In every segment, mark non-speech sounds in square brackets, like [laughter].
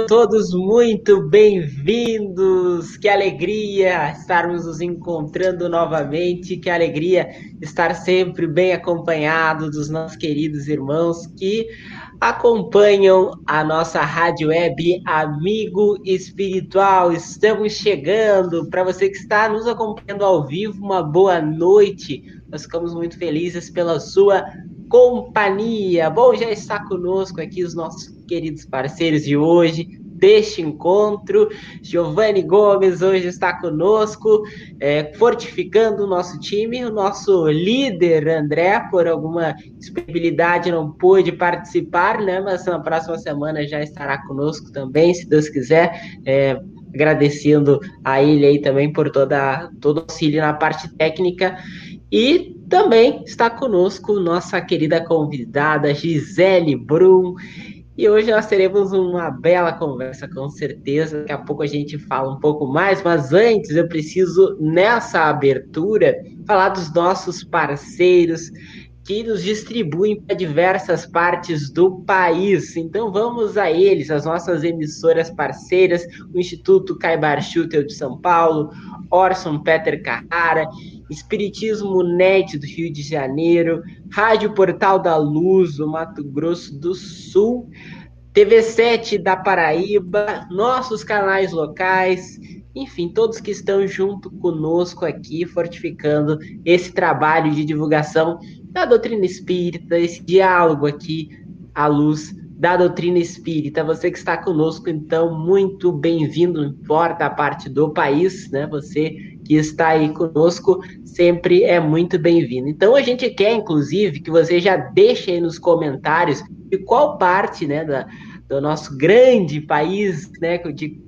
Sejam todos muito bem-vindos. Que alegria estarmos nos encontrando novamente. Que alegria estar sempre bem acompanhado dos nossos queridos irmãos que acompanham a nossa rádio web Amigo Espiritual. Estamos chegando. Para você que está nos acompanhando ao vivo, uma boa noite. Nós ficamos muito felizes pela sua companhia. Bom, já está conosco aqui os nossos queridos parceiros de hoje deste encontro. Giovanni Gomes hoje está conosco, é, fortificando o nosso time. O nosso líder, André, por alguma disponibilidade, não pôde participar, né? Mas na próxima semana já estará conosco também, se Deus quiser. É, agradecendo a ele aí também por toda, todo o auxílio na parte técnica. E também está conosco nossa querida convidada Gisele Brum. E hoje nós teremos uma bela conversa, com certeza. Daqui a pouco a gente fala um pouco mais, mas antes eu preciso, nessa abertura, falar dos nossos parceiros que nos distribuem para diversas partes do país. Então vamos a eles, as nossas emissoras parceiras, o Instituto Caibar Schutel de São Paulo, Orson Peter Carrara, Espiritismo NET do Rio de Janeiro, Rádio Portal da Luz do Mato Grosso do Sul, TV7 da Paraíba, nossos canais locais, enfim, todos que estão junto conosco aqui, fortificando esse trabalho de divulgação da doutrina espírita, esse diálogo aqui à luz da doutrina espírita. Você que está conosco, então, muito bem-vindo, não importa a parte do país, né? Você que está aí conosco sempre é muito bem-vindo. Então, a gente quer, inclusive, que você já deixe aí nos comentários de qual parte, né, da, do nosso grande país, né, de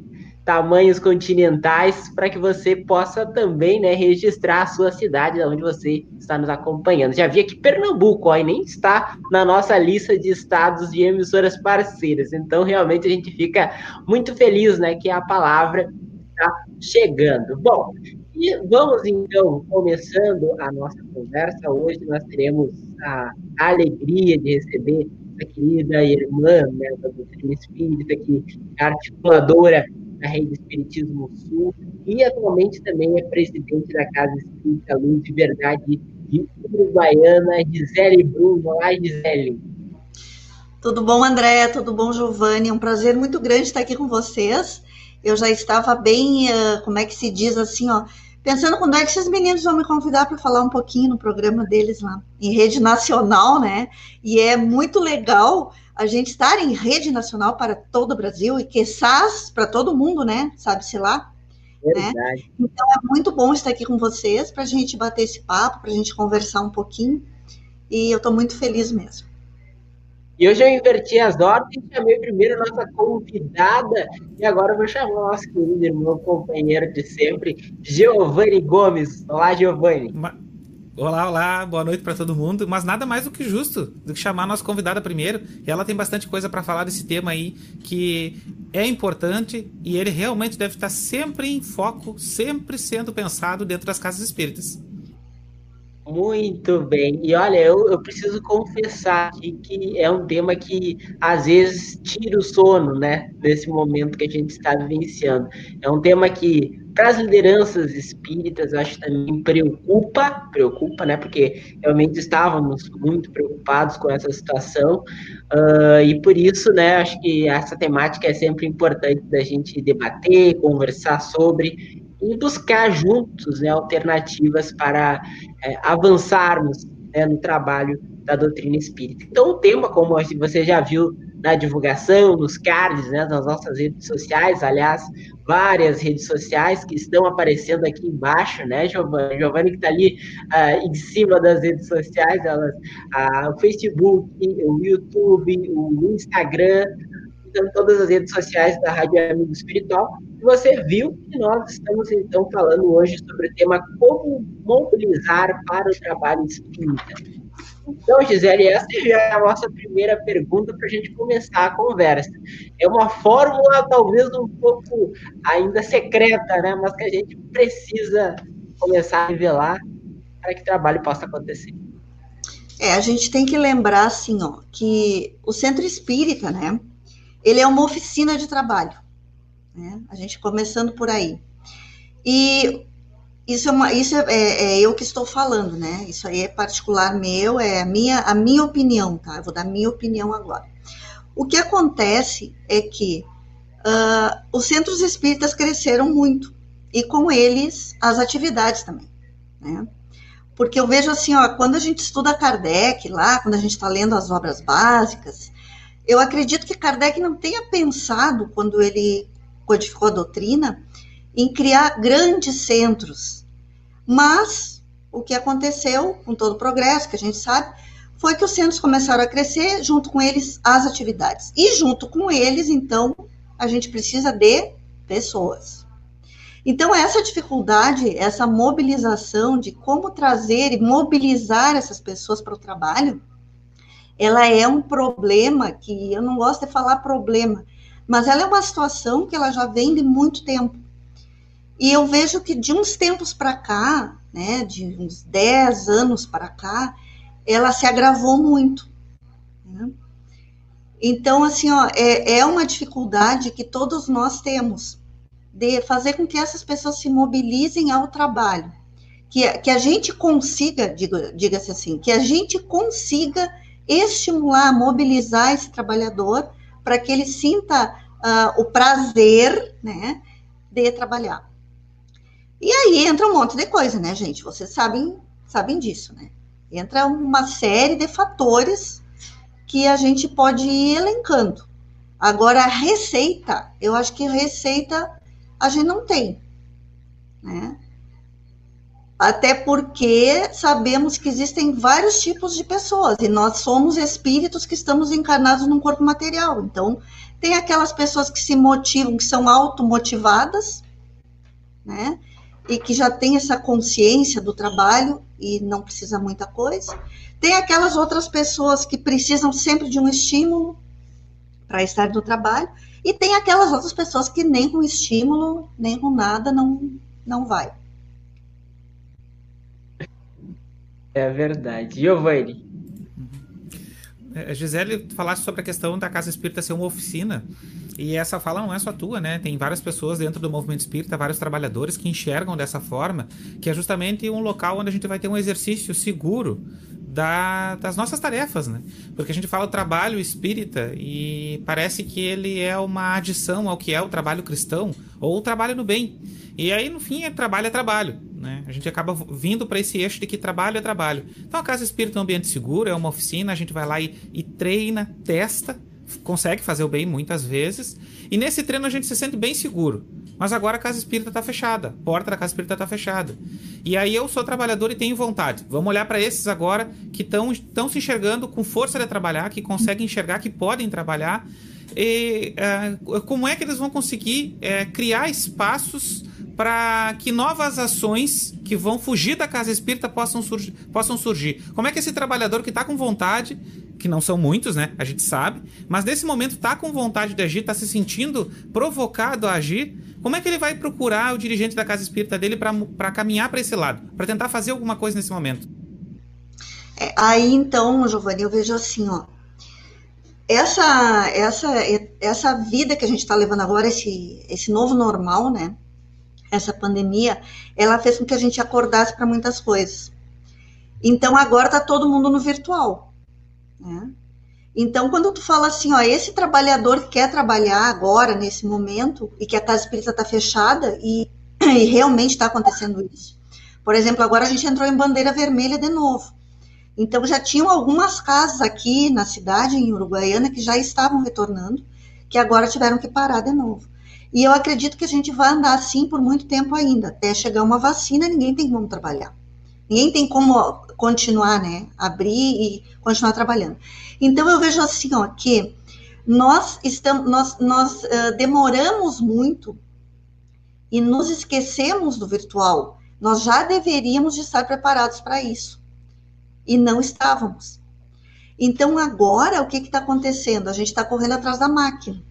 tamanhos continentais para que você possa também né, registrar a sua cidade, onde você está nos acompanhando. Já vi aqui Pernambuco, ó, e nem está na nossa lista de estados de emissoras parceiras. Então, realmente, a gente fica muito feliz né, que a palavra está chegando. Bom, e vamos então começando a nossa conversa. Hoje nós teremos a alegria de receber querida irmã né, da doutrina espírita, que é articuladora da Rede Espiritismo Sul, e atualmente também é presidente da Casa Espírita Luz de Verdade de Uruguaiana, Gisele Bruno. Olá, Gisele. Tudo bom, André? Tudo bom, Giovanni? É um prazer muito grande estar aqui com vocês. Eu já estava bem, uh, como é que se diz assim, ó, pensando quando é que esses meninos vão me convidar para falar um pouquinho no programa deles lá, em rede nacional, né? E é muito legal a gente estar em rede nacional para todo o Brasil e que SAS para todo mundo, né? Sabe-se lá. Né? Então é muito bom estar aqui com vocês para a gente bater esse papo, para a gente conversar um pouquinho. E eu estou muito feliz mesmo. E hoje eu inverti as ordens, chamei primeiro a nossa convidada, e agora eu vou chamar o nosso querido irmão, companheiro de sempre, Giovanni Gomes. Olá, Giovanni. Olá, olá, boa noite para todo mundo. Mas nada mais do que justo do que chamar a nossa convidada primeiro. E ela tem bastante coisa para falar desse tema aí que é importante e ele realmente deve estar sempre em foco, sempre sendo pensado dentro das casas espíritas. Muito bem. E olha, eu, eu preciso confessar aqui que é um tema que às vezes tira o sono, né? Nesse momento que a gente está vivenciando. É um tema que para as lideranças espíritas, acho que também preocupa, preocupa, né? Porque realmente estávamos muito preocupados com essa situação, uh, e por isso, né, acho que essa temática é sempre importante da gente debater, conversar sobre e buscar juntos né, alternativas para é, avançarmos né, no trabalho da doutrina espírita. Então, o tema, como você já viu na divulgação, nos cards, né, nas nossas redes sociais, aliás, várias redes sociais que estão aparecendo aqui embaixo, né, Giovanni? Giovanni que está ali uh, em cima das redes sociais, elas, uh, o Facebook, o YouTube, o Instagram, então, todas as redes sociais da Rádio Amigo Espiritual. E você viu que nós estamos, então, falando hoje sobre o tema como mobilizar para o trabalho espírita. Então, Gisele, essa já é a nossa primeira pergunta para a gente começar a conversa. É uma fórmula talvez um pouco ainda secreta, né? mas que a gente precisa começar a revelar para que o trabalho possa acontecer. É, a gente tem que lembrar, assim, ó, que o centro espírita, né, ele é uma oficina de trabalho. Né? A gente começando por aí. E isso é, uma, isso é, é, é, eu que estou falando, né? Isso aí é particular meu, é a minha, a minha opinião, tá? Eu vou dar minha opinião agora. O que acontece é que uh, os centros espíritas cresceram muito, e com eles as atividades também, né? Porque eu vejo assim, ó, quando a gente estuda Kardec lá, quando a gente está lendo as obras básicas, eu acredito que Kardec não tenha pensado, quando ele codificou a doutrina, em criar grandes centros. Mas o que aconteceu com todo o progresso, que a gente sabe, foi que os centros começaram a crescer, junto com eles as atividades. E junto com eles, então, a gente precisa de pessoas. Então, essa dificuldade, essa mobilização de como trazer e mobilizar essas pessoas para o trabalho, ela é um problema que eu não gosto de falar problema, mas ela é uma situação que ela já vem de muito tempo. E eu vejo que de uns tempos para cá, né, de uns 10 anos para cá, ela se agravou muito. Né? Então, assim, ó, é, é uma dificuldade que todos nós temos de fazer com que essas pessoas se mobilizem ao trabalho. Que, que a gente consiga, diga-se assim, que a gente consiga estimular, mobilizar esse trabalhador para que ele sinta uh, o prazer, né, de trabalhar. E aí entra um monte de coisa, né, gente? Vocês sabem, sabem disso, né? Entra uma série de fatores que a gente pode ir elencando. Agora, a receita, eu acho que receita a gente não tem, né? Até porque sabemos que existem vários tipos de pessoas e nós somos espíritos que estamos encarnados num corpo material. Então, tem aquelas pessoas que se motivam, que são automotivadas, né? e que já tem essa consciência do trabalho e não precisa muita coisa. Tem aquelas outras pessoas que precisam sempre de um estímulo para estar no trabalho, e tem aquelas outras pessoas que nem com estímulo, nem com nada não não vai. É verdade. Giovanni. É, Gisele, falaste sobre a questão da casa espírita ser uma oficina. E essa fala não é só tua, né? Tem várias pessoas dentro do movimento espírita, vários trabalhadores que enxergam dessa forma, que é justamente um local onde a gente vai ter um exercício seguro da, das nossas tarefas, né? Porque a gente fala o trabalho espírita e parece que ele é uma adição ao que é o trabalho cristão ou o trabalho no bem. E aí, no fim, é trabalho é trabalho. Né? A gente acaba vindo para esse eixo de que trabalho é trabalho. Então, a Casa Espírita é um ambiente seguro, é uma oficina, a gente vai lá e, e treina, testa, consegue fazer o bem muitas vezes. E nesse treino a gente se sente bem seguro. Mas agora a casa espírita está fechada, a porta da casa espírita está fechada. E aí eu sou trabalhador e tenho vontade. Vamos olhar para esses agora que estão se enxergando com força de trabalhar, que conseguem enxergar que podem trabalhar. E, uh, como é que eles vão conseguir uh, criar espaços para que novas ações que vão fugir da casa espírita possam, possam surgir? Como é que esse trabalhador que está com vontade que não são muitos, né? A gente sabe, mas nesse momento tá com vontade de agir, tá se sentindo provocado a agir. Como é que ele vai procurar o dirigente da casa espírita dele para caminhar para esse lado, para tentar fazer alguma coisa nesse momento? É, aí então, Giovanni, eu vejo assim, ó. Essa, essa, essa vida que a gente está levando agora, esse, esse novo normal, né? Essa pandemia, ela fez com que a gente acordasse para muitas coisas. Então agora tá todo mundo no virtual. Né? Então, quando tu fala assim, ó, esse trabalhador que quer trabalhar agora, nesse momento, e que a casa espírita está fechada, e, [clears throat] e realmente está acontecendo isso. Por exemplo, agora a gente entrou em bandeira vermelha de novo. Então, já tinham algumas casas aqui na cidade, em Uruguaiana, que já estavam retornando, que agora tiveram que parar de novo. E eu acredito que a gente vai andar assim por muito tempo ainda, até chegar uma vacina, ninguém tem como trabalhar. Ninguém tem como continuar, né? Abrir e continuar trabalhando. Então eu vejo assim, ó, que nós estamos, nós, nós uh, demoramos muito e nos esquecemos do virtual. Nós já deveríamos estar preparados para isso e não estávamos. Então agora o que está acontecendo? A gente está correndo atrás da máquina.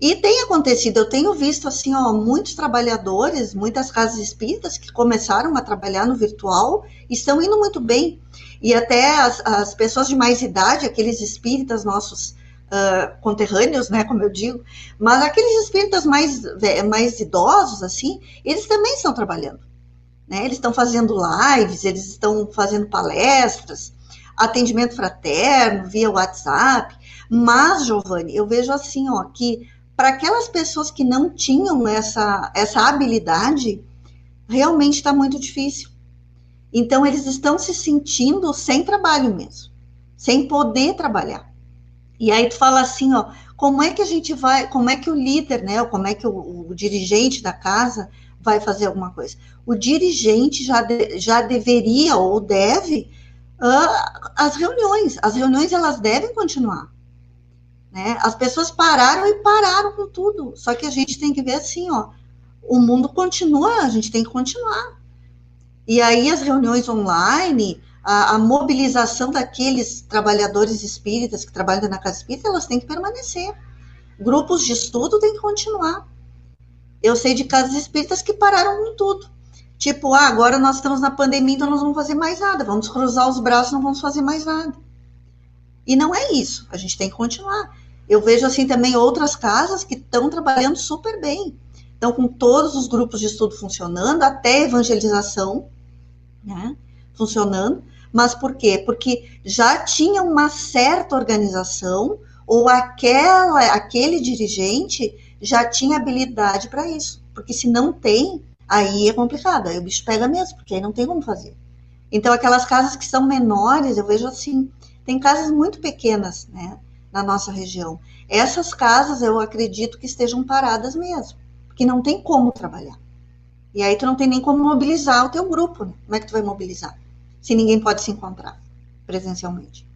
E tem acontecido, eu tenho visto assim, ó, muitos trabalhadores, muitas casas espíritas que começaram a trabalhar no virtual estão indo muito bem. E até as, as pessoas de mais idade, aqueles espíritas nossos uh, conterrâneos, né, como eu digo, mas aqueles espíritas mais, mais idosos, assim, eles também estão trabalhando. Né? Eles estão fazendo lives, eles estão fazendo palestras, atendimento fraterno, via WhatsApp. Mas, Giovanni, eu vejo assim, ó, que para aquelas pessoas que não tinham essa, essa habilidade, realmente está muito difícil. Então, eles estão se sentindo sem trabalho mesmo, sem poder trabalhar. E aí tu fala assim, ó, como é que a gente vai, como é que o líder, né, ou como é que o, o dirigente da casa vai fazer alguma coisa? O dirigente já, de, já deveria ou deve uh, as reuniões. As reuniões elas devem continuar. Né? As pessoas pararam e pararam com tudo. Só que a gente tem que ver assim, ó, o mundo continua, a gente tem que continuar. E aí as reuniões online, a, a, mobilização daqueles trabalhadores espíritas que trabalham na casa espírita, elas têm que permanecer. Grupos de estudo têm que continuar. Eu sei de casas espíritas que pararam com tudo. Tipo, ah, agora nós estamos na pandemia, então nós não vamos fazer mais nada. Vamos cruzar os braços, não vamos fazer mais nada. E não é isso. A gente tem que continuar. Eu vejo assim também outras casas que estão trabalhando super bem. Estão com todos os grupos de estudo funcionando, até evangelização, né? Funcionando. Mas por quê? Porque já tinha uma certa organização, ou aquela, aquele dirigente já tinha habilidade para isso. Porque se não tem, aí é complicado, aí o bicho pega mesmo, porque aí não tem como fazer. Então, aquelas casas que são menores, eu vejo assim, tem casas muito pequenas, né, na nossa região. Essas casas, eu acredito que estejam paradas mesmo, porque não tem como trabalhar. E aí tu não tem nem como mobilizar o teu grupo, né? Como é que tu vai mobilizar? Se ninguém pode se encontrar presencialmente.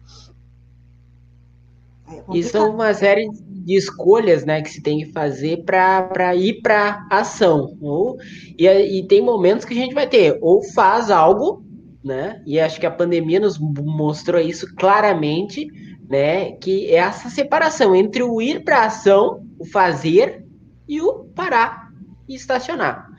É Isso é uma série de escolhas né, que se tem que fazer para ir para ação. Ou, e, e tem momentos que a gente vai ter, ou faz algo, né? E acho que a pandemia nos mostrou isso claramente, né? Que é essa separação entre o ir para ação, o fazer, e o parar e estacionar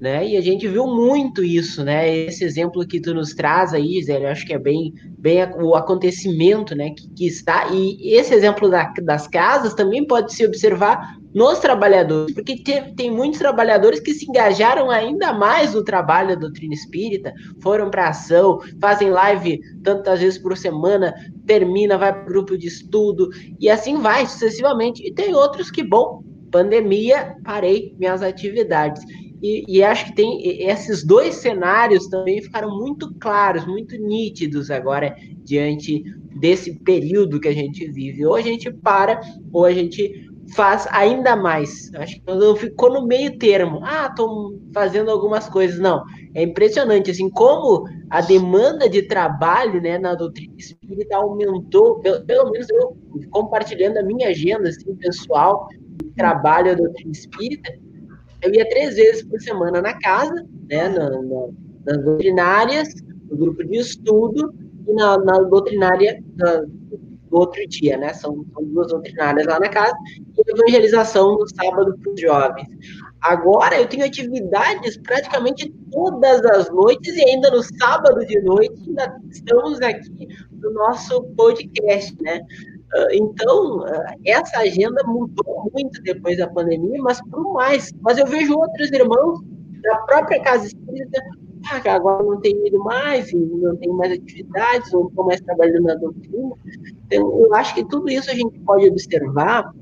né? E a gente viu muito isso, né? Esse exemplo que tu nos traz aí, Zé, eu acho que é bem, bem o acontecimento, né? Que, que está e esse exemplo da, das casas também pode se observar nos trabalhadores, porque tem, tem muitos trabalhadores que se engajaram ainda mais no trabalho da doutrina espírita, foram para ação, fazem live tantas vezes por semana, termina, vai para grupo de estudo e assim vai sucessivamente. E tem outros que, bom, pandemia, parei minhas atividades. E, e, acho que tem esses dois cenários também ficaram muito claros, muito nítidos agora diante desse período que a gente vive. Ou a gente para, ou a gente faz ainda mais. Acho que não ficou no meio termo. Ah, estou fazendo algumas coisas. Não, é impressionante assim como a demanda de trabalho, né, na doutrina espírita aumentou. Pelo, pelo menos eu compartilhando a minha agenda assim, pessoal, trabalho da doutrina espírita eu ia três vezes por semana na casa, né, na, na, nas doutrinárias, no grupo de estudo e na, na doutrinária do outro dia, né? São, duas doutrinárias lá na casa evangelização no sábado para os jovens. Agora eu tenho atividades praticamente todas as noites e ainda no sábado de noite ainda estamos aqui no nosso podcast, né? Ah, então, ah, essa agenda mudou muito depois da pandemia, mas por mais. Mas eu vejo outros irmãos da própria casa espírita, ah, agora não tem ido mais, não tem mais atividades, não estão mais trabalhando na doutrina. Então, eu acho que tudo isso a gente pode observar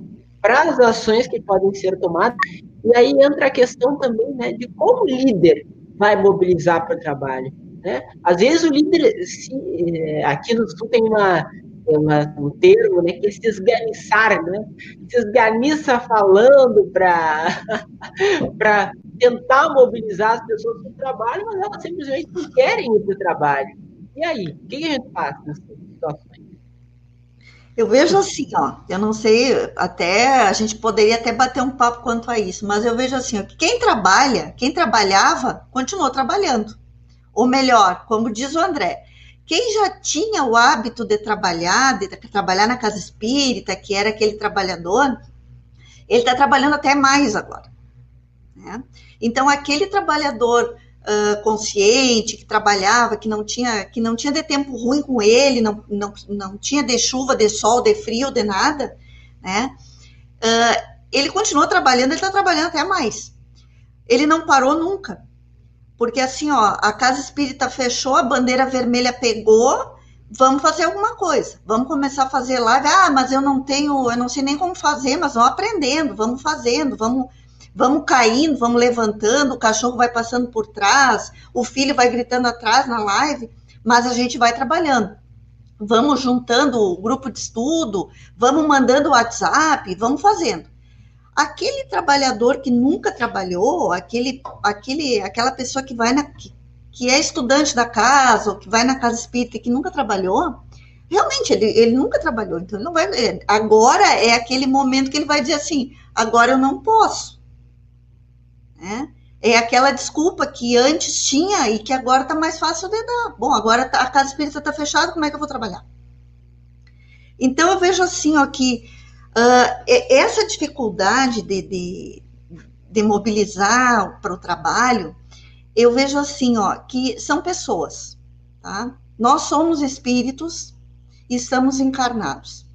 para as ações que podem ser tomadas. E aí entra a questão também né, de como o líder vai mobilizar para o trabalho. Né? Às vezes o líder, se, eh, aqui no Sul tem uma uma, um termo, né, que é se esganiçar, né? Se esganiça falando para [laughs] tentar mobilizar as pessoas para o trabalho, mas elas simplesmente não querem ir para o trabalho. E aí, o que a gente faz nessas situações? Eu vejo assim, ó, eu não sei, até a gente poderia até bater um papo quanto a isso, mas eu vejo assim, ó, que quem trabalha, quem trabalhava, continuou trabalhando. Ou melhor, como diz o André, quem já tinha o hábito de trabalhar, de trabalhar na casa espírita, que era aquele trabalhador, ele está trabalhando até mais agora. Né? Então, aquele trabalhador uh, consciente, que trabalhava, que não tinha, que não tinha de tempo ruim com ele, não, não, não tinha de chuva, de sol, de frio, de nada, né? Uh, ele continuou trabalhando, ele está trabalhando até mais. Ele não parou nunca. Porque assim, ó, a casa espírita fechou, a bandeira vermelha pegou, vamos fazer alguma coisa. Vamos começar a fazer live. Ah, mas eu não tenho, eu não sei nem como fazer, mas vamos aprendendo, vamos fazendo, vamos vamos caindo, vamos levantando, o cachorro vai passando por trás, o filho vai gritando atrás na live, mas a gente vai trabalhando. Vamos juntando o grupo de estudo, vamos mandando WhatsApp, vamos fazendo. Aquele trabalhador que nunca trabalhou, aquele, aquele, aquela pessoa que vai na, que, que é estudante da casa, ou que vai na casa espírita e que nunca trabalhou, realmente ele, ele nunca trabalhou, então ele não vai. Agora é aquele momento que ele vai dizer assim: agora eu não posso né? É aquela desculpa que antes tinha e que agora está mais fácil de dar. Bom, agora tá, a casa espírita está fechada, como é que eu vou trabalhar? Então eu vejo assim, ó, que uh, essa dificuldade de, de, de mobilizar para o trabalho, eu vejo assim, ó, que são pessoas, tá? Nós somos espíritos e estamos encarnados.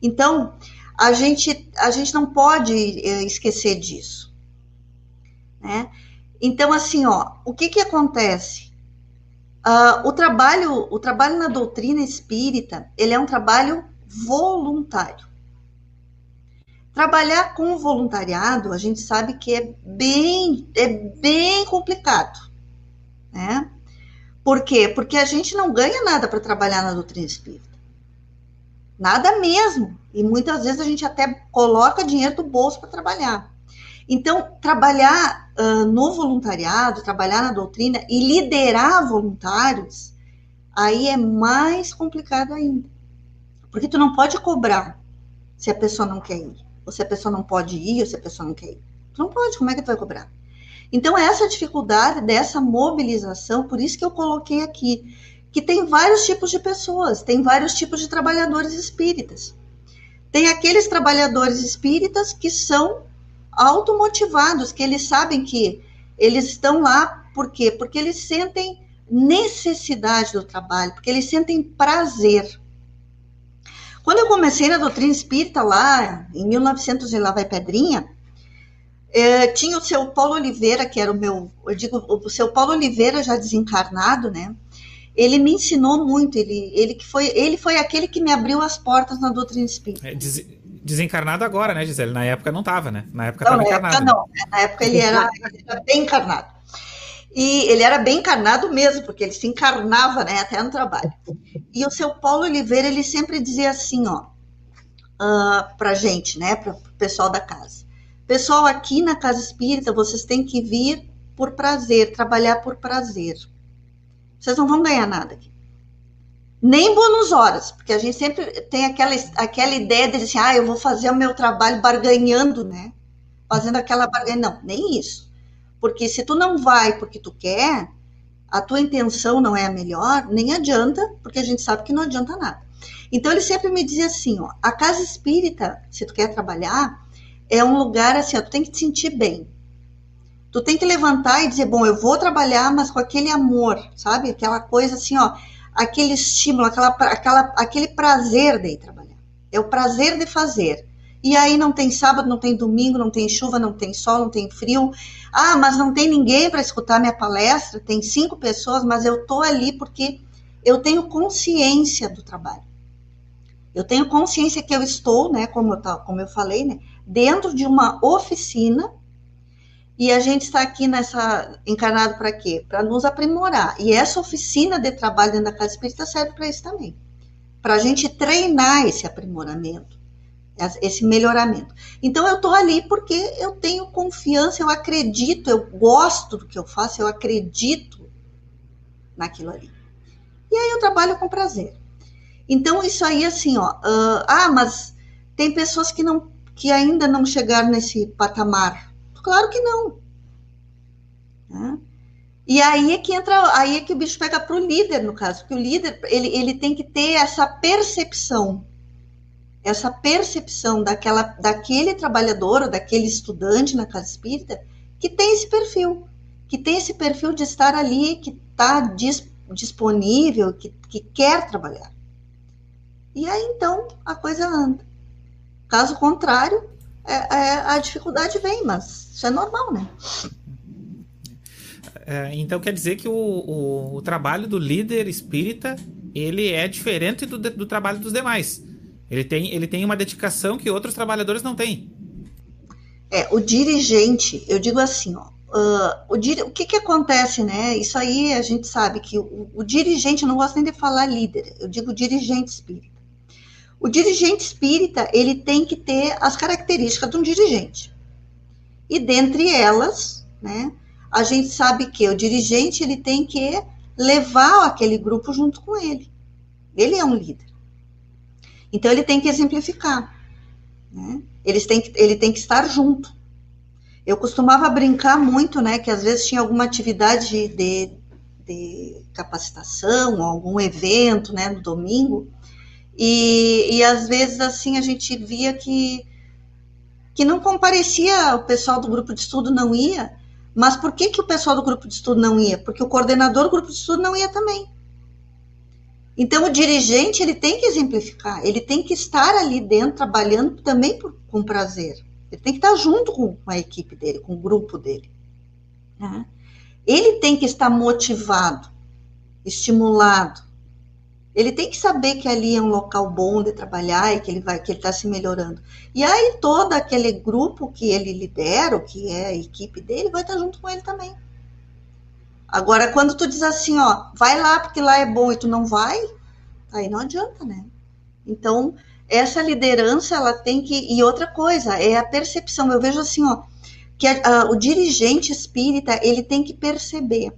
Então, a gente, a gente não pode eh, esquecer disso. Né? Então, assim, ó, o que que acontece? Uh, o trabalho, o trabalho na doutrina espírita, ele é um trabalho voluntário. Trabalhar com o voluntariado, a gente sabe que é bem, é bem complicado, né? Por quê? Porque a gente não ganha nada para trabalhar na doutrina espírita. Nada mesmo. E muitas vezes a gente até coloca dinheiro do bolso para trabalhar. Então, trabalhar uh, no voluntariado, trabalhar na doutrina e liderar voluntários, aí é mais complicado ainda. Porque tu não pode cobrar se a pessoa não quer ir, ou se a pessoa não pode ir, ou se a pessoa não quer ir. Tu não pode, como é que tu vai cobrar? Então, essa dificuldade dessa mobilização, por isso que eu coloquei aqui, que tem vários tipos de pessoas, tem vários tipos de trabalhadores espíritas. Tem aqueles trabalhadores espíritas que são automotivados, que eles sabem que eles estão lá, por quê? Porque eles sentem necessidade do trabalho, porque eles sentem prazer. Quando eu comecei na doutrina espírita lá, em 1900 e lá vai pedrinha, é, tinha o seu Paulo Oliveira, que era o meu, eu digo, o seu Paulo Oliveira já desencarnado, né? Ele me ensinou muito, ele, ele que foi, ele foi aquele que me abriu as portas na doutrina espírita. É, diz, desencarnado agora, né, Gisele? Na época não estava, né? Na época estava encarnado. Época não, na época ele era, ele era, bem encarnado. E ele era bem encarnado mesmo, porque ele se encarnava, né, até no trabalho. E o seu Paulo Oliveira, ele sempre dizia assim, ó, uh, pra gente, né, para o pessoal da casa. Pessoal, aqui na Casa Espírita, vocês têm que vir por prazer, trabalhar por prazer. Vocês não vão ganhar nada aqui nem bônus horas, porque a gente sempre tem aquela, aquela ideia de assim, ah, eu vou fazer o meu trabalho barganhando, né? Fazendo aquela barganha. Não, nem isso. Porque se tu não vai porque tu quer, a tua intenção não é a melhor, nem adianta, porque a gente sabe que não adianta nada. Então ele sempre me dizia assim, ó, a casa espírita, se tu quer trabalhar, é um lugar assim, ó, tu tem que te sentir bem. Tu tem que levantar e dizer, bom, eu vou trabalhar, mas com aquele amor, sabe? Aquela coisa assim, ó, aquele estímulo, aquela, aquela, aquele prazer de ir trabalhar. É o prazer de fazer. E aí não tem sábado, não tem domingo, não tem chuva, não tem sol, não tem frio. Ah, mas não tem ninguém para escutar minha palestra, tem cinco pessoas, mas eu tô ali porque eu tenho consciência do trabalho. Eu tenho consciência que eu estou, né, como eu, como eu falei, né, dentro de uma oficina e a gente está aqui nessa encarnado para quê? Para nos aprimorar. E essa oficina de trabalho dentro da casa espírita serve para isso também. Para a gente treinar esse aprimoramento, esse melhoramento. Então eu estou ali porque eu tenho confiança, eu acredito, eu gosto do que eu faço, eu acredito naquilo ali. E aí eu trabalho com prazer. Então isso aí assim, ó, uh, ah, mas tem pessoas que não que ainda não chegaram nesse patamar Claro que não. Né? E aí é que entra, aí é que o bicho pega para o líder, no caso, porque o líder ele, ele tem que ter essa percepção, essa percepção daquela, daquele trabalhador ou daquele estudante na casa espírita que tem esse perfil, que tem esse perfil de estar ali, que está dis, disponível, que, que quer trabalhar. E aí então a coisa anda. Caso contrário, é, é, a dificuldade vem, mas isso é normal, né? É, então quer dizer que o, o, o, trabalho do líder espírita ele é diferente do, do trabalho dos demais. Ele tem, ele tem uma dedicação que outros trabalhadores não têm. É, o dirigente, eu digo assim, ó, uh, o, o que que acontece, né? Isso aí a gente sabe que o, o dirigente, eu não gosto nem de falar líder, eu digo dirigente espírita. O dirigente espírita, ele tem que ter as características de um dirigente. E dentre elas, né, a gente sabe que o dirigente, ele tem que levar aquele grupo junto com ele. Ele é um líder. Então, ele tem que exemplificar. Né? Eles têm que, ele tem que estar junto. Eu costumava brincar muito, né, que às vezes tinha alguma atividade de, de capacitação, algum evento, né, no domingo, e, e às vezes assim a gente via que que não comparecia, o pessoal do grupo de estudo não ia, mas por que, que o pessoal do grupo de estudo não ia? Porque o coordenador do grupo de estudo não ia também. Então, o dirigente ele tem que exemplificar, ele tem que estar ali dentro trabalhando também por, com prazer. Ele tem que estar junto com a equipe dele, com o grupo dele. Né? Ele tem que estar motivado, estimulado. Ele tem que saber que ali é um local bom de trabalhar e que ele vai, que ele está se melhorando. E aí todo aquele grupo que ele lidera, que é a equipe dele, vai estar junto com ele também. Agora, quando tu diz assim, ó, vai lá porque lá é bom e tu não vai, aí não adianta, né? Então, essa liderança, ela tem que. E outra coisa, é a percepção. Eu vejo assim, ó, que a, a, o dirigente espírita, ele tem que perceber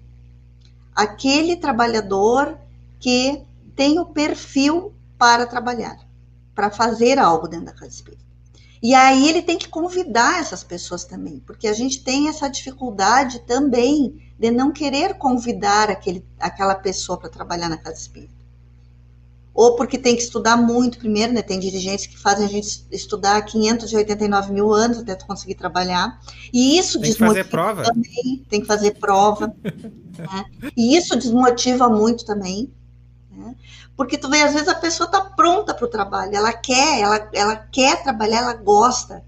aquele trabalhador que tem o perfil para trabalhar, para fazer algo dentro da casa espírita. E aí ele tem que convidar essas pessoas também, porque a gente tem essa dificuldade também de não querer convidar aquele, aquela pessoa para trabalhar na casa espírita. Ou porque tem que estudar muito primeiro, né? Tem dirigentes que fazem a gente estudar 589 mil anos até conseguir trabalhar. E isso tem que fazer prova. também, tem que fazer prova. [laughs] né? E isso desmotiva muito também. Né? Porque tu vê, às vezes a pessoa está pronta para o trabalho, ela quer, ela, ela quer trabalhar, ela gosta.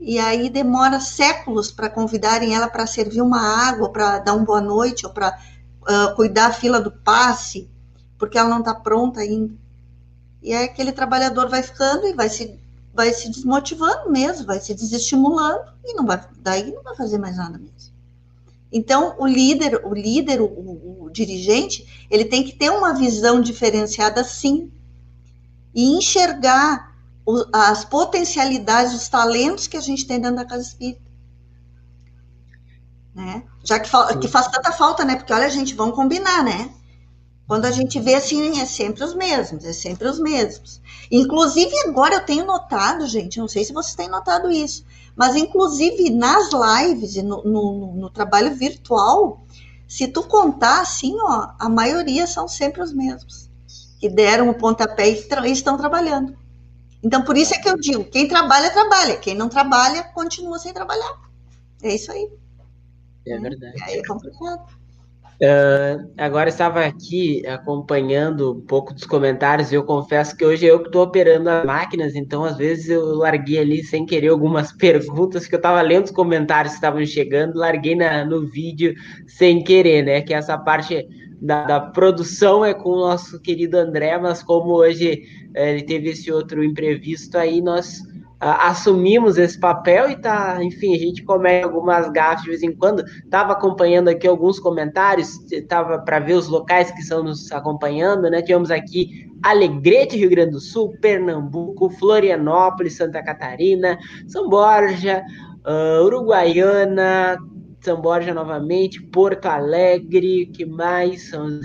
E aí demora séculos para convidarem ela para servir uma água, para dar uma boa noite, ou para uh, cuidar a fila do passe, porque ela não está pronta ainda. E aí aquele trabalhador vai ficando e vai se, vai se desmotivando mesmo, vai se desestimulando, e não vai, daí não vai fazer mais nada mesmo. Então, o líder, o líder, o, o, o dirigente, ele tem que ter uma visão diferenciada, sim, e enxergar o, as potencialidades, os talentos que a gente tem dentro da casa espírita. Né? Já que, que faz tanta falta, né? Porque, olha, gente, vamos combinar, né? Quando a gente vê assim, é sempre os mesmos, é sempre os mesmos. Inclusive, agora eu tenho notado, gente, não sei se vocês têm notado isso, mas, inclusive, nas lives e no, no, no trabalho virtual, se tu contar assim, ó, a maioria são sempre os mesmos. Que deram o pontapé e, tra estão trabalhando. Então, por isso é que eu digo: quem trabalha, trabalha. Quem não trabalha, continua sem trabalhar. É isso aí. É verdade. E aí é complicado. Uh, agora estava aqui acompanhando um pouco dos comentários e eu confesso que hoje eu que estou operando as máquinas, então às vezes eu larguei ali sem querer algumas [laughs] perguntas que eu estava lendo os comentários que estavam chegando, larguei na, no vídeo sem querer, né? Que essa parte da, da, produção é com o nosso querido André, mas como hoje eh, ele teve esse outro imprevisto aí, nós assumimos esse papel e tá, enfim, a gente comete algumas gafas de vez em quando. Tava acompanhando aqui alguns comentários, tava para ver os locais que estão nos acompanhando, né? Tivemos aqui Alegrete, Rio Grande do Sul, Pernambuco, Florianópolis, Santa Catarina, São Borja, uh, Uruguaiana, São Borja novamente, Porto Alegre, que mais? Vamos.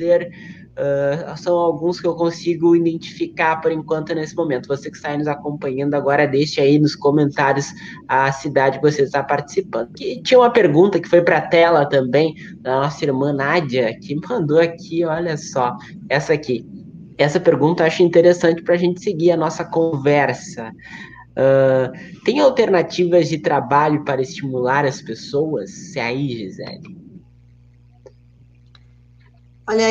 Uh, são alguns que eu consigo identificar por enquanto nesse momento. Você que está nos acompanhando agora, deixe aí nos comentários a cidade que você está participando. Que tinha uma pergunta que foi para a tela também, da nossa irmã Nádia, que [laughs] mandou aqui, olha só, essa aqui. Essa pergunta eu acho interessante para a gente seguir a nossa conversa. Uh, tem alternativas de trabalho para estimular as pessoas? Se aí, Gisele. Olha,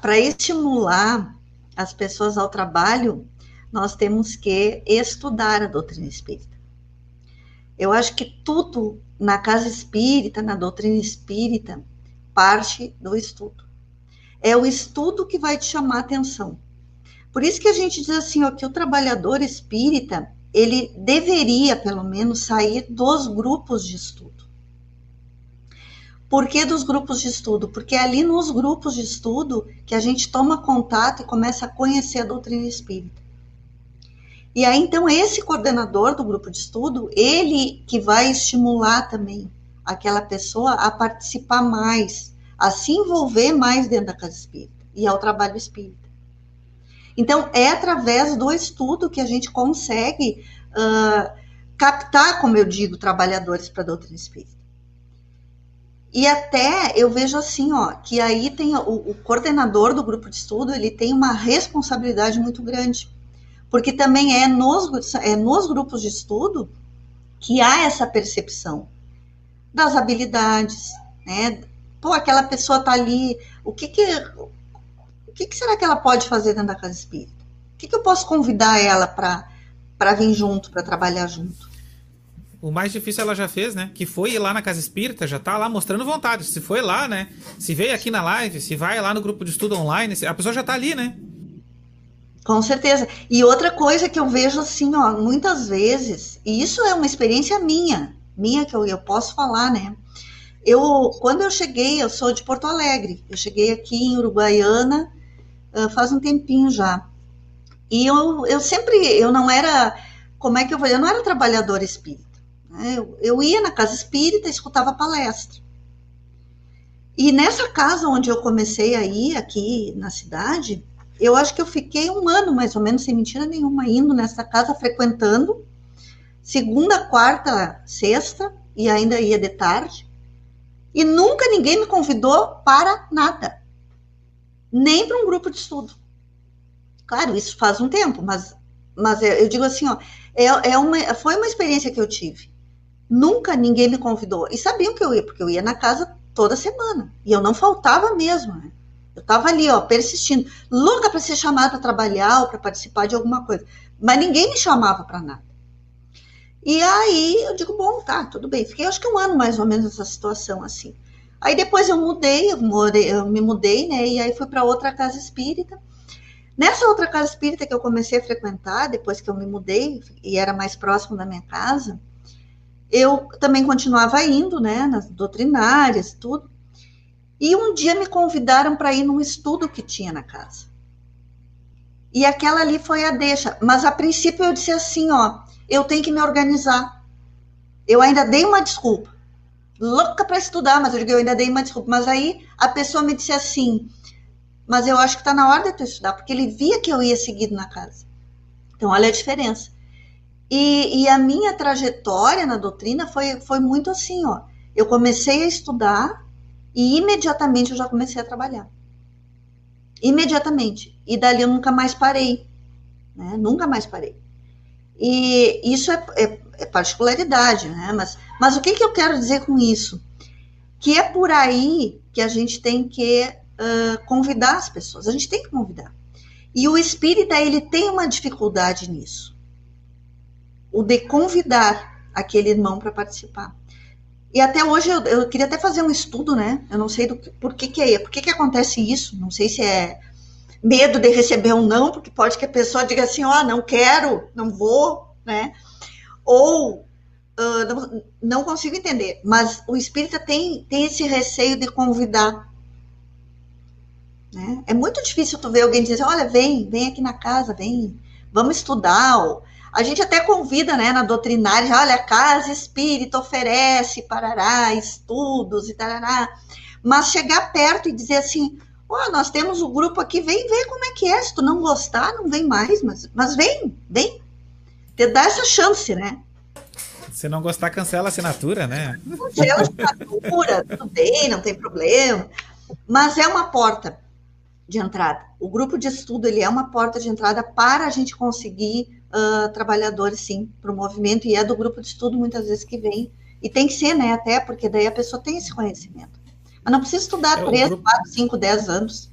para estimular as pessoas ao trabalho, nós temos que estudar a doutrina espírita. Eu acho que tudo na casa espírita, na doutrina espírita, parte do estudo. É o estudo que vai te chamar a atenção. Por isso que a gente diz assim, ó, que o trabalhador espírita, ele deveria, pelo menos, sair dos grupos de estudo. Por que dos grupos de estudo? Porque é ali nos grupos de estudo que a gente toma contato e começa a conhecer a doutrina espírita. E aí, então, esse coordenador do grupo de estudo, ele que vai estimular também aquela pessoa a participar mais, a se envolver mais dentro da casa espírita e ao trabalho espírita. Então, é através do estudo que a gente consegue uh, captar, como eu digo, trabalhadores para a doutrina espírita. E até eu vejo assim, ó, que aí tem o, o, coordenador do grupo de estudo, ele tem uma responsabilidade muito grande. Porque também é nos, é nos grupos de estudo que há essa percepção das habilidades, né? Pô, aquela pessoa tá ali, o que que, o que, que será que ela pode fazer dentro da casa espírita? O que, que eu posso convidar ela para vir junto, para trabalhar junto? O mais difícil ela já fez, né? Que foi ir lá na Casa Espírita, já tá lá mostrando vontade. Se foi lá, né? Se veio aqui na live, se vai lá no grupo de estudo online, a pessoa já tá ali, né? Com certeza. E outra coisa que eu vejo assim, ó, muitas vezes, e isso é uma experiência minha, minha que eu, eu posso falar, né? Eu, quando eu cheguei, eu sou de Porto Alegre, eu cheguei aqui em Uruguaiana uh, faz um tempinho já. E eu, eu sempre, eu não era, como é que eu vou, eu não era trabalhadora espírita. Eu, eu ia na casa espírita, escutava palestra. E nessa casa onde eu comecei a ir, aqui na cidade, eu acho que eu fiquei um ano, mais ou menos, sem mentira nenhuma, indo nessa casa, frequentando, segunda, quarta, sexta, e ainda ia de tarde. E nunca ninguém me convidou para nada. Nem para um grupo de estudo. Claro, isso faz um tempo, mas, mas eu digo assim, ó, é, é uma, foi uma experiência que eu tive. Nunca ninguém me convidou. E sabiam que eu ia, porque eu ia na casa toda semana. E eu não faltava mesmo, né? Eu estava ali, ó, persistindo, louca para ser chamada para trabalhar ou para participar de alguma coisa. Mas ninguém me chamava para nada. E aí eu digo, bom, tá, tudo bem. Fiquei acho que um ano mais ou menos nessa situação assim. Aí depois eu mudei, eu, morei, eu me mudei, né? E aí fui para outra casa espírita. Nessa outra casa espírita que eu comecei a frequentar, depois que eu me mudei, e era mais próximo da minha casa, eu também continuava indo, né, nas doutrinárias, tudo. E um dia me convidaram para ir num estudo que tinha na casa. E aquela ali foi a deixa. Mas a princípio eu disse assim, ó, eu tenho que me organizar. Eu ainda dei uma desculpa. Louca para estudar, mas eu digo, eu ainda dei uma desculpa. Mas aí a pessoa me disse assim, mas eu acho que está na hora de tu estudar, porque ele via que eu ia seguido na casa. Então, olha a diferença. E, e, a minha trajetória na doutrina foi, foi muito assim, ó. Eu comecei a estudar e imediatamente eu já comecei a trabalhar. Imediatamente. E dali eu nunca mais parei. Né? Nunca mais parei. E isso é, é, é particularidade, né? Mas, mas o que, que eu quero dizer com isso? Que é por aí que a gente tem que uh, convidar as pessoas. A gente tem que convidar. E o espírita, ele tem uma dificuldade nisso o de convidar aquele irmão para participar. E até hoje eu, eu, queria até fazer um estudo, né? Eu não sei do, por que, que é, por que, que acontece isso. Não sei se é medo de receber um não, porque pode que a pessoa diga assim, ó, oh, não quero, não vou, né? Ou uh, não, não, consigo entender. Mas o espírita tem, tem esse receio de convidar. Né? É muito difícil tu ver alguém dizer, olha, vem, vem aqui na casa, vem, vamos estudar. Ou, a gente até convida, né, na doutrinária, olha, a casa espírita oferece parará, estudos e tarará. Mas chegar perto e dizer assim, ó, oh, nós temos o um grupo aqui, vem ver como é que é. Se tu não gostar, não vem mais, mas, mas vem, vem. Te dá essa chance, né? Se não gostar, cancela a assinatura, né? Cancela a assinatura, tudo bem, não tem problema. Mas é uma porta de entrada. O grupo de estudo ele é uma porta de entrada para a gente conseguir uh, trabalhadores, sim, para o movimento, e é do grupo de estudo muitas vezes que vem, e tem que ser, né, até porque daí a pessoa tem esse conhecimento. Mas não precisa estudar é, 3, grupo... 4, 5, 10 anos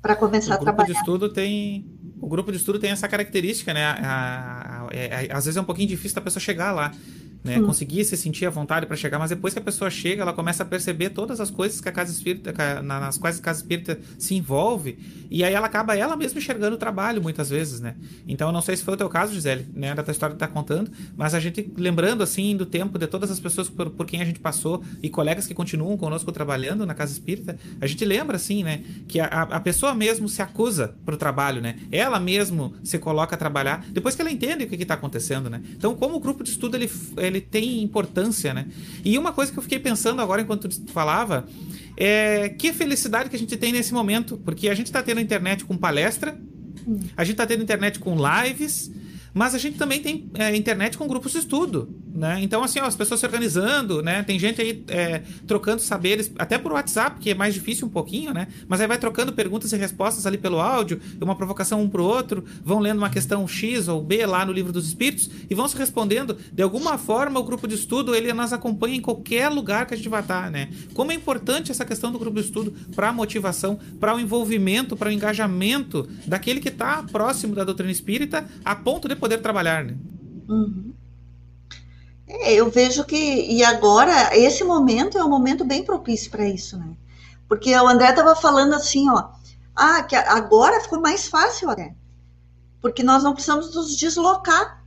para começar a trabalhar. O grupo de estudo tem o grupo de estudo tem essa característica, né? A, a, a, é, às vezes é um pouquinho difícil da pessoa chegar lá né? Hum. Conseguir se sentir à vontade para chegar, mas depois que a pessoa chega, ela começa a perceber todas as coisas que a casa espírita, nas quais a casa espírita se envolve, e aí ela acaba ela mesma enxergando o trabalho muitas vezes, né? Então eu não sei se foi o teu caso, Gisele, né, da tua história que tá contando, mas a gente lembrando assim do tempo de todas as pessoas por, por quem a gente passou e colegas que continuam conosco trabalhando na casa espírita, a gente lembra assim, né, que a, a pessoa mesmo se acusa pro trabalho, né? Ela mesmo se coloca a trabalhar depois que ela entende o que está acontecendo, né? Então, como o grupo de estudo ele ele tem importância, né? E uma coisa que eu fiquei pensando agora enquanto tu falava é que felicidade que a gente tem nesse momento, porque a gente está tendo internet com palestra, a gente está tendo internet com lives, mas a gente também tem é, internet com grupos de estudo, né? Então, assim, ó, as pessoas se organizando, né? Tem gente aí é, trocando saberes, até por WhatsApp, que é mais difícil um pouquinho, né? Mas aí vai trocando perguntas e respostas ali pelo áudio, uma provocação um pro outro, vão lendo uma questão X ou B lá no livro dos espíritos e vão se respondendo. De alguma forma, o grupo de estudo, ele nos acompanha em qualquer lugar que a gente vai estar, né? Como é importante essa questão do grupo de estudo para a motivação, para o envolvimento, para o engajamento daquele que está próximo da doutrina espírita, a ponto de poder trabalhar, né? Uhum. É, eu vejo que, e agora, esse momento é um momento bem propício para isso, né? Porque o André estava falando assim, ó, ah, que agora ficou mais fácil porque nós não precisamos nos deslocar,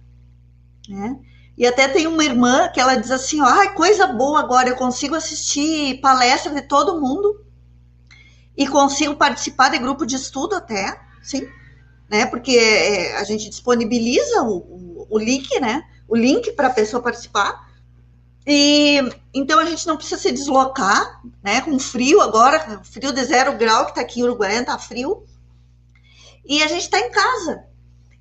né? E até tem uma irmã que ela diz assim, ó, ah, coisa boa agora, eu consigo assistir palestra de todo mundo e consigo participar de grupo de estudo até, sim, né? Porque é, a gente disponibiliza o, o, link, né? O link para a pessoa participar. E então a gente não precisa se deslocar, né? Com frio agora, frio de zero grau que está aqui em Uruguaiana, tá frio. E a gente está em casa.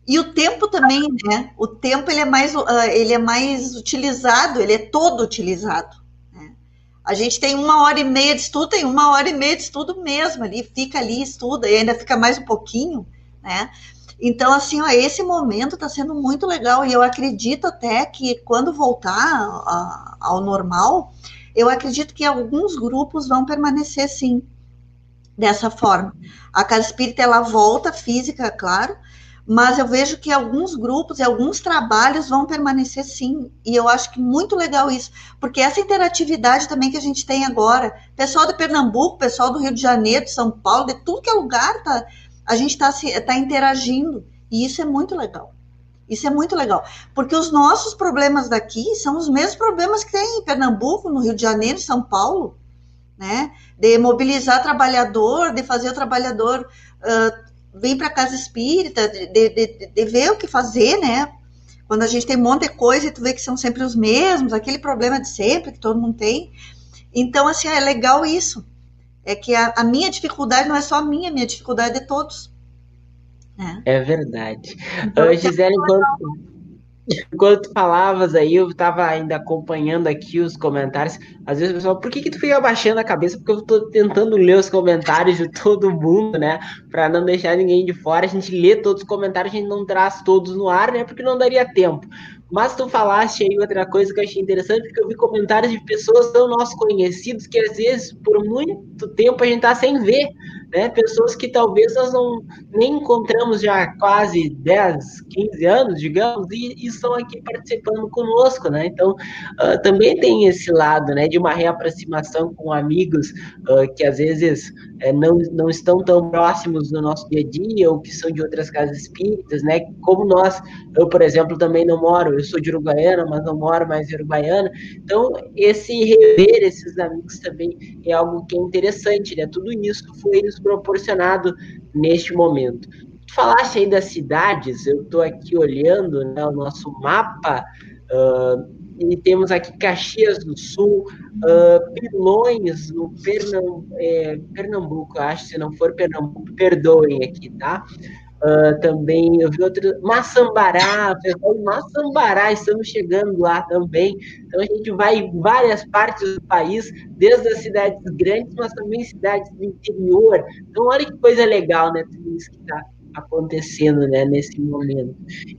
E o tempo também, né? O tempo ele é mais, uh, ele é mais utilizado, ele é todo utilizado. Né? A gente tem uma hora e meia de estudo, tem uma hora e meia de estudo mesmo ali, fica ali, estuda, e ainda fica mais um pouquinho né? Então, assim, ó, esse momento está sendo muito legal e eu acredito até que quando voltar a, ao normal, eu acredito que alguns grupos vão permanecer sim dessa forma. A casa espírita ela volta física, claro, mas eu vejo que alguns grupos e alguns trabalhos vão permanecer sim, e eu acho que muito legal isso, porque essa interatividade também que a gente tem agora, pessoal de Pernambuco, pessoal do Rio de Janeiro, de São Paulo, de tudo que é lugar, tá, a gente está tá interagindo. E isso é muito legal. Isso é muito legal. Porque os nossos problemas daqui são os mesmos problemas que tem em Pernambuco, no Rio de Janeiro, São Paulo. Né? De mobilizar trabalhador, de fazer o trabalhador uh, vir para casa espírita, de, de, de, ver o que fazer, né? Quando a gente tem um monte de coisa e tu vê que são sempre os mesmos, aquele problema de sempre que todo mundo tem. Então, assim, é legal isso é que a, a minha dificuldade não é só a minha, a minha dificuldade é de todos. Né? É verdade. Então, uh, Gisele, enquanto, enquanto falavas aí, eu estava ainda acompanhando aqui os comentários. Às vezes o pessoal, por que, que tu fica abaixando a cabeça? Porque eu estou tentando ler os comentários de todo mundo, né? Para não deixar ninguém de fora. A gente lê todos os comentários, a gente não traz todos no ar, né? Porque não daria tempo. Mas tu falaste aí outra coisa que eu achei interessante, porque eu vi comentários de pessoas tão nossos conhecidos que às vezes por muito tempo a gente tá sem ver, né? Pessoas que talvez nós não nem encontramos já há quase 10, 15 anos, digamos, e, e estão aqui participando conosco, né? Então, uh, também tem esse lado, né, de uma reaproximação com amigos uh, que às vezes uh, não, não estão tão próximos no nosso dia a dia ou que são de outras casas espíritas, né? Como nós, eu, por exemplo, também não moro, eu sou de Uruguaiana, mas não moro mais em Uruguaiana. Então, esse rever esses amigos também é algo que é interessante, né? Tudo isso foi nos proporcionado neste momento. Tu falaste aí das cidades, eu estou aqui olhando né, o nosso mapa, uh, e temos aqui Caxias do Sul, uh, Pilões, no Pernambuco, é, Pernambuco, acho, se não for Pernambuco, perdoem aqui, tá? Uh, também eu vi outro Maçambará, pessoal Maçambará, estamos chegando lá também. Então a gente vai em várias partes do país, desde as cidades grandes, mas também cidades do interior. Então olha que coisa legal, né? Tudo isso que está acontecendo né, nesse momento.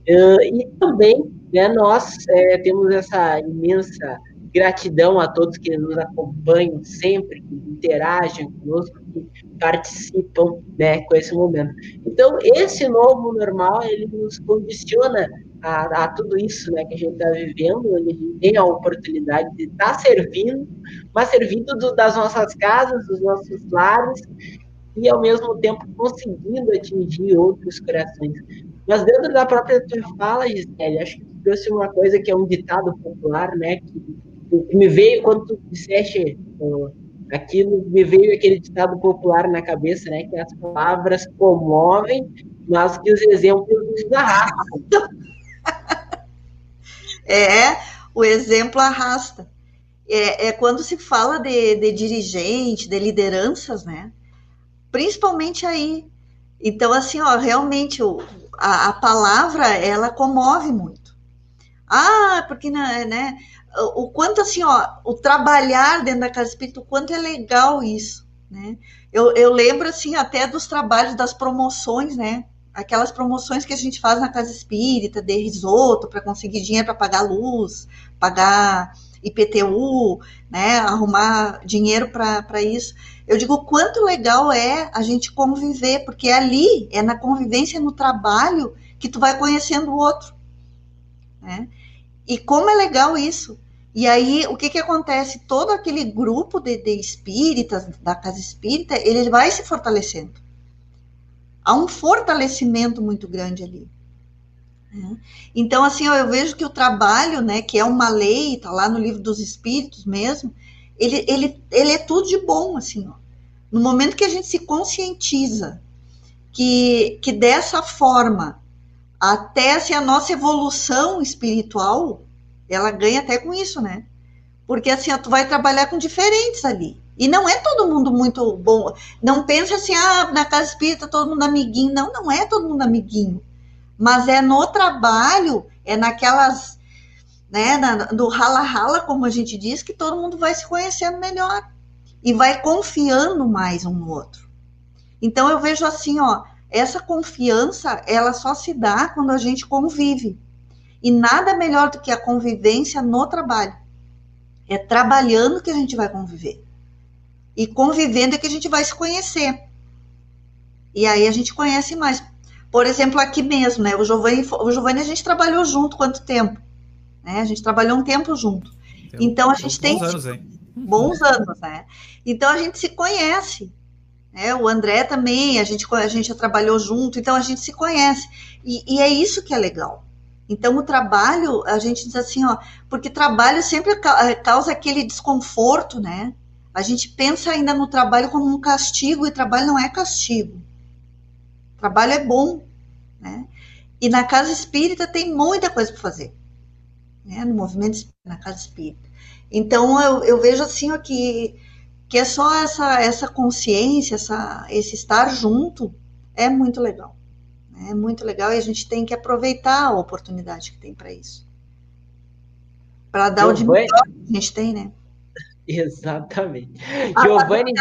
Uh, e também né, nós é, temos essa imensa Gratidão a todos que nos acompanham sempre, que interagem conosco, que participam né, com esse momento. Então, esse novo normal, ele nos condiciona a, a tudo isso né, que a gente está vivendo, a gente tem a oportunidade de estar tá servindo, mas servindo do, das nossas casas, dos nossos lares, e ao mesmo tempo conseguindo atingir outros corações. Mas dentro da própria tua fala, Gisele, acho que trouxe uma coisa que é um ditado popular, né? Que, que me veio quando tu disseste aquilo, me veio aquele ditado popular na cabeça, né? Que as palavras comovem, mas que os exemplos nos arrastam. [laughs] É, o exemplo arrasta. É, é quando se fala de, de dirigente, de lideranças, né? Principalmente aí. Então, assim, ó, realmente o, a, a palavra ela comove muito. Ah, porque né, né? O quanto assim, ó, o trabalhar dentro da casa espírita, o quanto é legal isso, né? Eu, eu lembro assim até dos trabalhos das promoções, né? Aquelas promoções que a gente faz na casa espírita, de risoto, para conseguir dinheiro para pagar luz, pagar IPTU, né? Arrumar dinheiro para isso. Eu digo quanto legal é a gente conviver, porque é ali, é na convivência, no trabalho, que tu vai conhecendo o outro. Né? E como é legal isso. E aí, o que, que acontece? Todo aquele grupo de, de espíritas, da casa espírita, ele vai se fortalecendo. Há um fortalecimento muito grande ali. Né? Então, assim, eu vejo que o trabalho, né, que é uma lei, está lá no livro dos espíritos mesmo, ele, ele, ele é tudo de bom, assim, ó. No momento que a gente se conscientiza que, que dessa forma, até assim, a nossa evolução espiritual, ela ganha até com isso, né? Porque assim, ó, tu vai trabalhar com diferentes ali. E não é todo mundo muito bom. Não pensa assim, ah, na casa espírita todo mundo amiguinho. Não, não é todo mundo amiguinho. Mas é no trabalho, é naquelas né, na, do rala-rala, como a gente diz, que todo mundo vai se conhecendo melhor e vai confiando mais um no outro. Então eu vejo assim, ó, essa confiança, ela só se dá quando a gente convive. E nada melhor do que a convivência no trabalho. É trabalhando que a gente vai conviver. E convivendo é que a gente vai se conhecer. E aí a gente conhece mais. Por exemplo, aqui mesmo, né? O Giovanni, o Giovanni a gente trabalhou junto quanto tempo? Né? A gente trabalhou um tempo junto. então a gente tem anos, hein? bons anos, né? Então a gente se conhece. Né? O André também, a gente, a gente já trabalhou junto, então a gente se conhece. E, e é isso que é legal. Então, o trabalho, a gente diz assim, ó, porque trabalho sempre eh, causa aquele desconforto, né? A gente pensa ainda no trabalho como um castigo, e trabalho não é castigo. Trabalho é bom, né? E na casa espírita tem muita coisa para fazer né, no movimento na casa espírita. Então eu, eu vejo assim ó, que, que é só essa, essa consciência, essa, esse estar junto é muito legal. É muito legal e a gente tem que aproveitar a oportunidade que tem para isso. Para dar Giovani. o de melhor que a gente tem, né? Exatamente. Ah, Giovanni.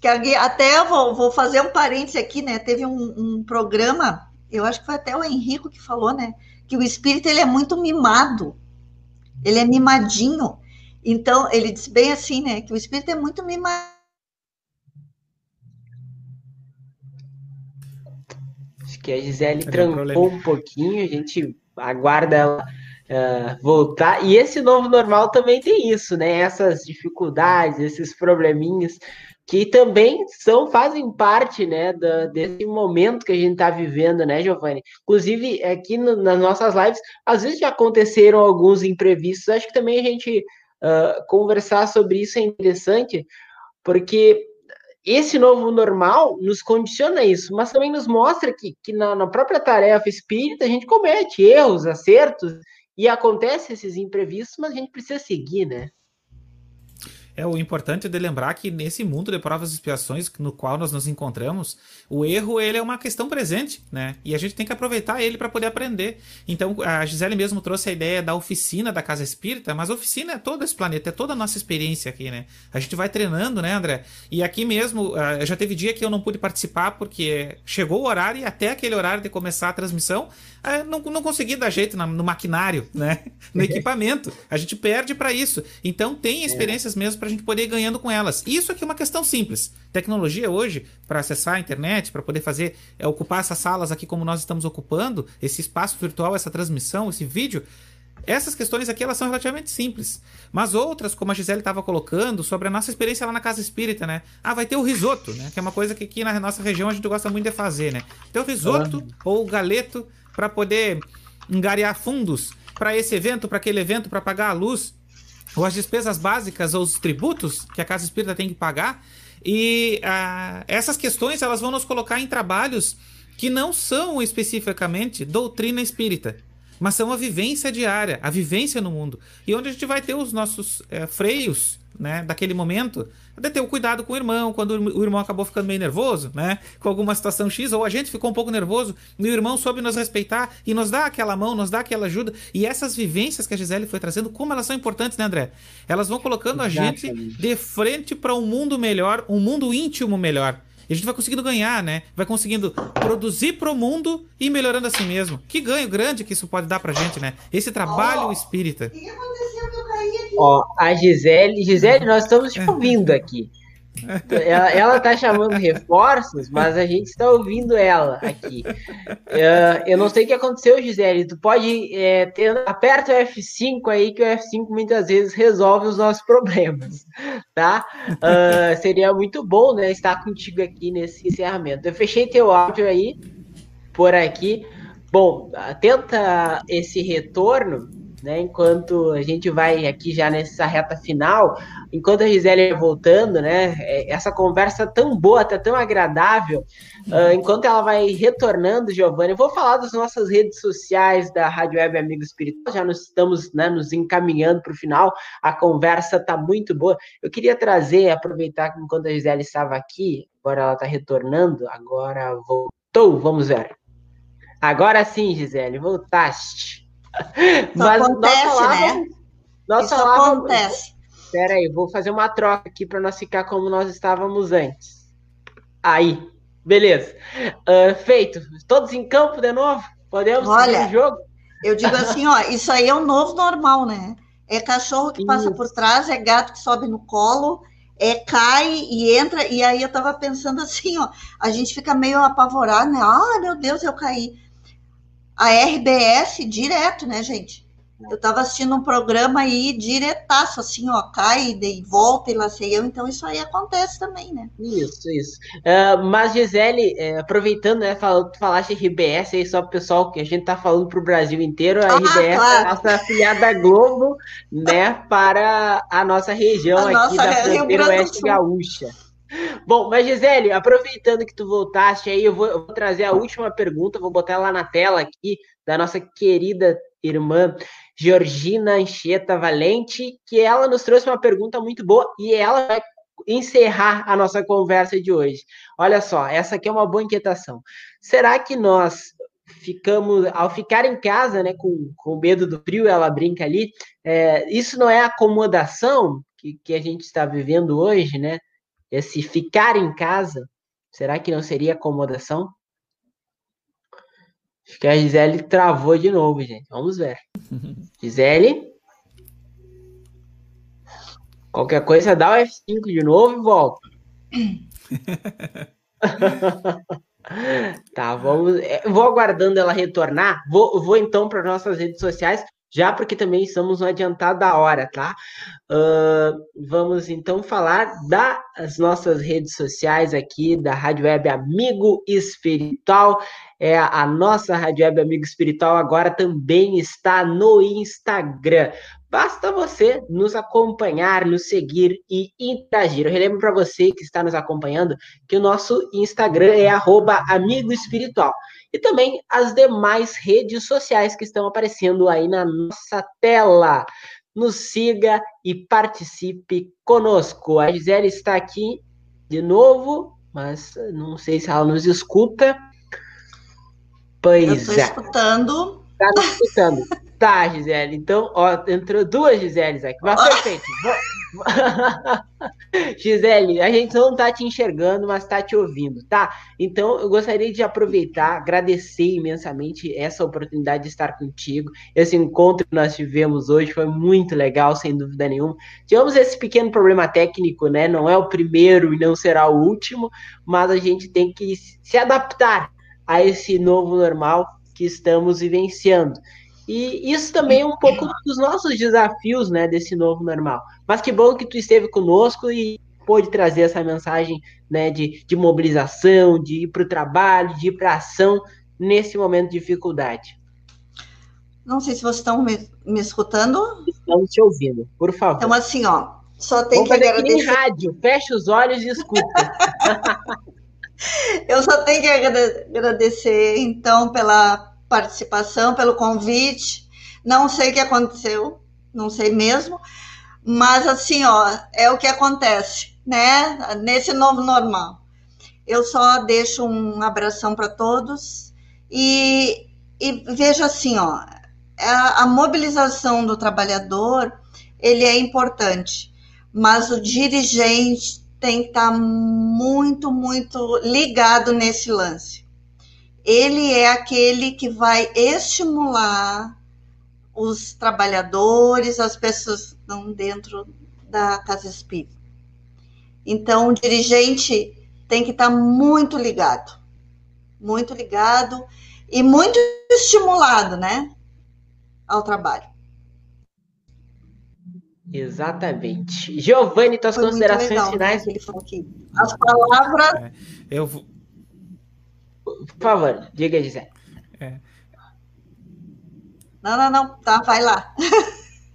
Que até vou, vou fazer um parêntese aqui, né? Teve um, um programa, eu acho que foi até o Henrico que falou, né? Que o espírito ele é muito mimado ele é mimadinho. Então, ele diz bem assim, né? Que o espírito é muito mimado. A Gisele trancou um pouquinho, a gente aguarda ela uh, voltar. E esse novo normal também tem isso, né? Essas dificuldades, esses probleminhas que também são fazem parte né, da, desse momento que a gente está vivendo, né, Giovanni? Inclusive, aqui no, nas nossas lives, às vezes já aconteceram alguns imprevistos. Acho que também a gente uh, conversar sobre isso é interessante, porque esse novo normal nos condiciona isso, mas também nos mostra que, que na, na própria tarefa espírita a gente comete erros, acertos, e acontece esses imprevistos, mas a gente precisa seguir, né? É o importante de lembrar que nesse mundo de provas e expiações no qual nós nos encontramos, o erro ele é uma questão presente, né? E a gente tem que aproveitar ele para poder aprender. Então, a Gisele mesmo trouxe a ideia da oficina da Casa Espírita, mas a oficina é todo esse planeta, é toda a nossa experiência aqui, né? A gente vai treinando, né, André? E aqui mesmo, ah, já teve dia que eu não pude participar porque chegou o horário e até aquele horário de começar a transmissão, ah, não, não consegui dar jeito no maquinário, né? No [laughs] equipamento. A gente perde para isso. Então, tem é. experiências mesmo para a gente poder ir ganhando com elas. Isso aqui é uma questão simples. Tecnologia hoje, para acessar a internet, para poder fazer, é, ocupar essas salas aqui como nós estamos ocupando, esse espaço virtual, essa transmissão, esse vídeo, essas questões aqui elas são relativamente simples. Mas outras, como a Gisele estava colocando, sobre a nossa experiência lá na casa espírita, né? Ah, vai ter o risoto, né? Que é uma coisa que aqui na nossa região a gente gosta muito de fazer, né? Então, o risoto ah. ou o galeto para poder engariar fundos para esse evento, para aquele evento, para pagar a luz ou as despesas básicas ou os tributos que a Casa Espírita tem que pagar. E ah, essas questões elas vão nos colocar em trabalhos que não são especificamente doutrina espírita, mas são a vivência diária, a vivência no mundo. E onde a gente vai ter os nossos é, freios né, daquele momento, de ter o cuidado com o irmão, quando o irmão acabou ficando meio nervoso, né, com alguma situação X, ou a gente ficou um pouco nervoso, e o irmão soube nos respeitar e nos dá aquela mão, nos dá aquela ajuda. E essas vivências que a Gisele foi trazendo, como elas são importantes, né, André? Elas vão colocando a gente de frente para um mundo melhor, um mundo íntimo melhor. E a gente vai conseguindo ganhar, né? Vai conseguindo produzir pro mundo e melhorando assim mesmo. Que ganho grande que isso pode dar pra gente, né? Esse trabalho oh, espírita. O que aconteceu que eu caí aqui? Ó, a Gisele, Gisele, nós estamos te ouvindo aqui. Ela, ela tá chamando reforços, mas a gente está ouvindo ela aqui. Uh, eu não sei o que aconteceu, Gisele. Tu pode é, ter, aperta o F5 aí, que o F5 muitas vezes resolve os nossos problemas, tá? Uh, seria muito bom, né, estar contigo aqui nesse encerramento. Eu fechei teu áudio aí, por aqui. Bom, tenta esse retorno né? Enquanto a gente vai aqui já nessa reta final, enquanto a Gisele voltando, né? É, essa conversa tão boa, tá tão agradável, uh, enquanto ela vai retornando, Giovanni, eu vou falar das nossas redes sociais da Rádio Web Amigo Espiritual, já nos estamos né, nos encaminhando para o final, a conversa tá muito boa. Eu queria trazer, aproveitar que enquanto a Gisele estava aqui, agora ela está retornando, agora voltou, vamos ver. Agora sim, Gisele, voltaste. Mas acontece, nós falávamos, né? Nós Isso falávamos, acontece. Espera aí, vou fazer uma troca aqui para nós ficar como nós estávamos antes. Aí, beleza. Uh, feito. Todos em campo de novo? Podemos Olha, o jogo? Eu digo assim, ó, isso aí é o novo normal, né? É cachorro que passa por trás, é gato que sobe no colo, é cai e entra. E aí eu tava pensando assim, ó, a gente fica meio apavorado, né? Ah, meu Deus, eu caí a RBS direto, né, gente? Eu estava assistindo um programa aí diretaço, assim, ó, cai e volta e lá sei eu, então isso aí acontece também, né? Isso, isso. Uh, mas, Gisele, uh, aproveitando, né, fal falaste RBS aí só pro pessoal que a gente tá falando pro Brasil inteiro, a ah, RBS é claro. é a nossa afiliada Globo, né, para a nossa região a aqui nossa da fronteira oeste gaúcha. Bom, mas Gisele, aproveitando que tu voltaste aí, eu vou, eu vou, trazer a última pergunta, vou botar ela na tela aqui, da nossa querida irmã Georgina Anchieta Valente, que ela nos trouxe uma pergunta muito boa e ela vai encerrar a nossa conversa de hoje. Olha só, essa aqui é uma boa inquietação. Será que nós ficamos, ao ficar em casa, né, com, com medo do frio, ela brinca ali, é, isso não é acomodação que, que a gente está vivendo hoje, né? Esse ficar em casa, será que não seria acomodação? Acho que a Gisele travou de novo, gente. Vamos ver. [laughs] Gisele? Qualquer coisa, dá o F5 de novo e volta. [laughs] [laughs] tá, vamos. É, vou aguardando ela retornar. Vou, vou então para nossas redes sociais já porque também estamos no adiantado da hora, tá? Uh, vamos então falar das nossas redes sociais aqui da Rádio Web Amigo Espiritual. É a nossa Rádio Web Amigo Espiritual agora também está no Instagram. Basta você nos acompanhar, nos seguir e interagir. Eu relembro para você que está nos acompanhando que o nosso Instagram é amigo espiritual e também as demais redes sociais que estão aparecendo aí na nossa tela. nos siga e participe conosco. A Gisele está aqui de novo, mas não sei se ela nos escuta. Pois Eu estou é. escutando. Está nos escutando. Tá, Gisele. Então, ó, entrou duas Giseles aqui. Mas perfeito. [laughs] Gisele, a gente não tá te enxergando, mas tá te ouvindo, tá? Então, eu gostaria de aproveitar, agradecer imensamente essa oportunidade de estar contigo. Esse encontro que nós tivemos hoje foi muito legal, sem dúvida nenhuma. Tivemos esse pequeno problema técnico, né? Não é o primeiro e não será o último, mas a gente tem que se adaptar a esse novo normal que estamos vivenciando. E isso também é um pouco dos nossos desafios, né, desse novo normal. Mas que bom que tu esteve conosco e pôde trazer essa mensagem, né, de, de mobilização, de ir para o trabalho, de ir para a ação nesse momento de dificuldade. Não sei se vocês estão me, me escutando. Estamos te ouvindo, por favor. Então, assim, ó, só tem Vamos que agradecer. Em rádio, fecha os olhos e escuta. [laughs] [laughs] Eu só tenho que agradecer, então, pela participação, pelo convite. Não sei o que aconteceu, não sei mesmo, mas assim, ó, é o que acontece, né? Nesse novo normal. Eu só deixo um abração para todos e, e vejo assim, ó, a, a mobilização do trabalhador ele é importante, mas o dirigente tem que estar tá muito, muito ligado nesse lance ele é aquele que vai estimular os trabalhadores, as pessoas que estão dentro da casa espírita. Então, o dirigente tem que estar muito ligado, muito ligado e muito estimulado, né, ao trabalho. Exatamente. Giovanni, tuas Foi considerações legal, finais? Né, As palavras. É, eu vou por favor, diga, Gisele. É. Não, não, não. Tá, vai lá.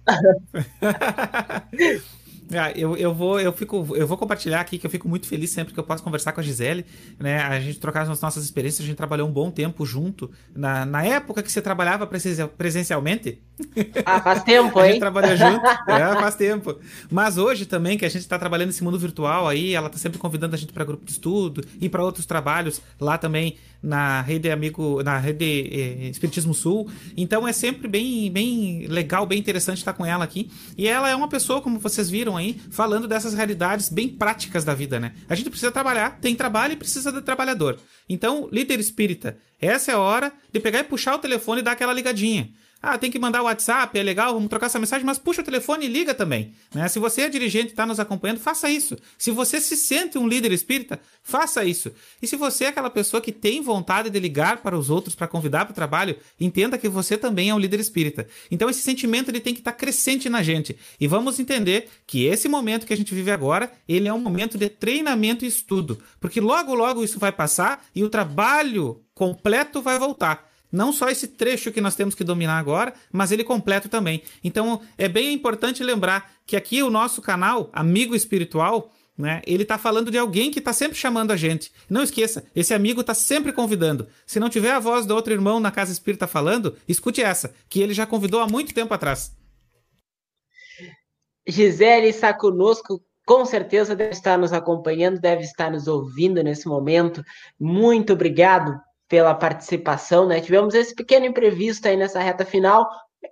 [laughs] Ah, eu, eu, vou, eu, fico, eu vou compartilhar aqui que eu fico muito feliz sempre que eu posso conversar com a Gisele, né? A gente trocar as nossas experiências, a gente trabalhou um bom tempo junto. Na, na época que você trabalhava presencialmente. [laughs] Ah, faz tempo, hein? a gente trabalha junto. é, faz tempo. Mas hoje também, que a gente está trabalhando nesse mundo virtual aí, ela está sempre convidando a gente para grupo de estudo e para outros trabalhos lá também na rede Amigo, na rede eh, Espiritismo Sul. Então é sempre bem, bem legal, bem interessante estar com ela aqui. E ela é uma pessoa, como vocês viram aí, falando dessas realidades bem práticas da vida, né? A gente precisa trabalhar, tem trabalho e precisa de trabalhador. Então, líder espírita, essa é a hora de pegar e puxar o telefone e dar aquela ligadinha. Ah, tem que mandar o WhatsApp, é legal, vamos trocar essa mensagem, mas puxa o telefone e liga também. Né? Se você é dirigente e está nos acompanhando, faça isso. Se você se sente um líder espírita, faça isso. E se você é aquela pessoa que tem vontade de ligar para os outros para convidar para o trabalho, entenda que você também é um líder espírita. Então esse sentimento ele tem que estar tá crescente na gente. E vamos entender que esse momento que a gente vive agora, ele é um momento de treinamento e estudo. Porque logo, logo isso vai passar e o trabalho completo vai voltar não só esse trecho que nós temos que dominar agora, mas ele completo também. Então é bem importante lembrar que aqui o nosso canal, Amigo Espiritual, né, ele está falando de alguém que está sempre chamando a gente. Não esqueça, esse amigo está sempre convidando. Se não tiver a voz do outro irmão na Casa Espírita falando, escute essa, que ele já convidou há muito tempo atrás. Gisele está conosco com certeza deve estar nos acompanhando, deve estar nos ouvindo nesse momento. Muito obrigado pela participação, né? Tivemos esse pequeno imprevisto aí nessa reta final.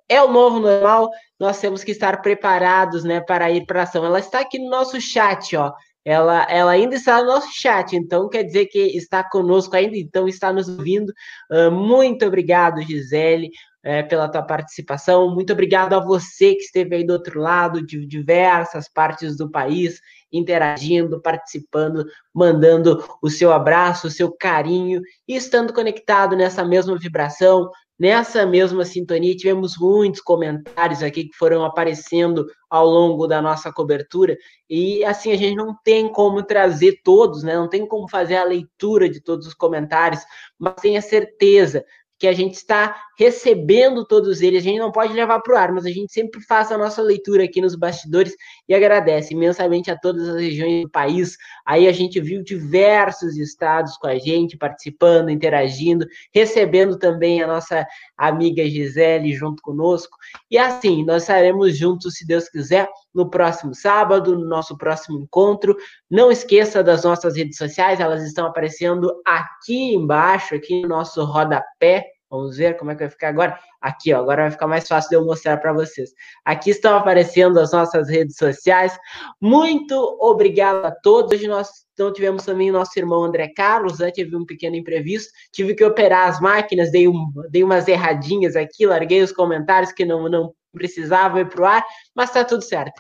É o novo normal, nós temos que estar preparados, né, para ir para ação. Ela está aqui no nosso chat, ó. Ela, ela ainda está no nosso chat, então quer dizer que está conosco ainda, então está nos ouvindo. Uh, muito obrigado, Gisele, uh, pela tua participação. Muito obrigado a você que esteve aí do outro lado, de diversas partes do país interagindo, participando, mandando o seu abraço, o seu carinho e estando conectado nessa mesma vibração, nessa mesma sintonia. Tivemos muitos comentários aqui que foram aparecendo ao longo da nossa cobertura e assim a gente não tem como trazer todos, né? Não tem como fazer a leitura de todos os comentários, mas tenha certeza que a gente está recebendo todos eles. A gente não pode levar para o ar, mas a gente sempre faz a nossa leitura aqui nos bastidores e agradece imensamente a todas as regiões do país. Aí a gente viu diversos estados com a gente, participando, interagindo, recebendo também a nossa amiga Gisele junto conosco. E assim, nós estaremos juntos, se Deus quiser, no próximo sábado, no nosso próximo encontro. Não esqueça das nossas redes sociais, elas estão aparecendo aqui embaixo, aqui no nosso rodapé. Vamos ver como é que vai ficar agora. Aqui, ó, agora vai ficar mais fácil de eu mostrar para vocês. Aqui estão aparecendo as nossas redes sociais. Muito obrigado a todos. Hoje nós então tivemos também o nosso irmão André Carlos, né? Tive um pequeno imprevisto, tive que operar as máquinas, dei, um, dei umas erradinhas aqui, larguei os comentários que não, não precisava ir para o ar, mas está tudo certo.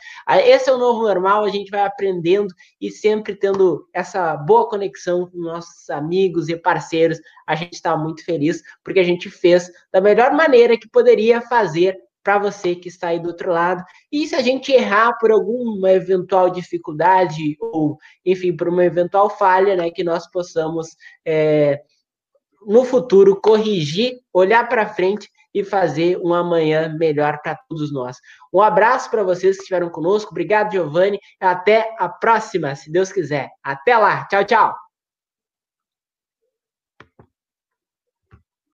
Esse é o novo normal, a gente vai aprendendo e sempre tendo essa boa conexão com nossos amigos e parceiros. A gente está muito feliz porque a gente fez da melhor maneira que poderia fazer para você que está aí do outro lado. E se a gente errar por alguma eventual dificuldade ou, enfim, por uma eventual falha, né, que nós possamos é, no futuro corrigir, olhar para frente e fazer um amanhã melhor para todos nós. Um abraço para vocês que estiveram conosco. Obrigado, Giovanni. Até a próxima, se Deus quiser. Até lá. Tchau, tchau.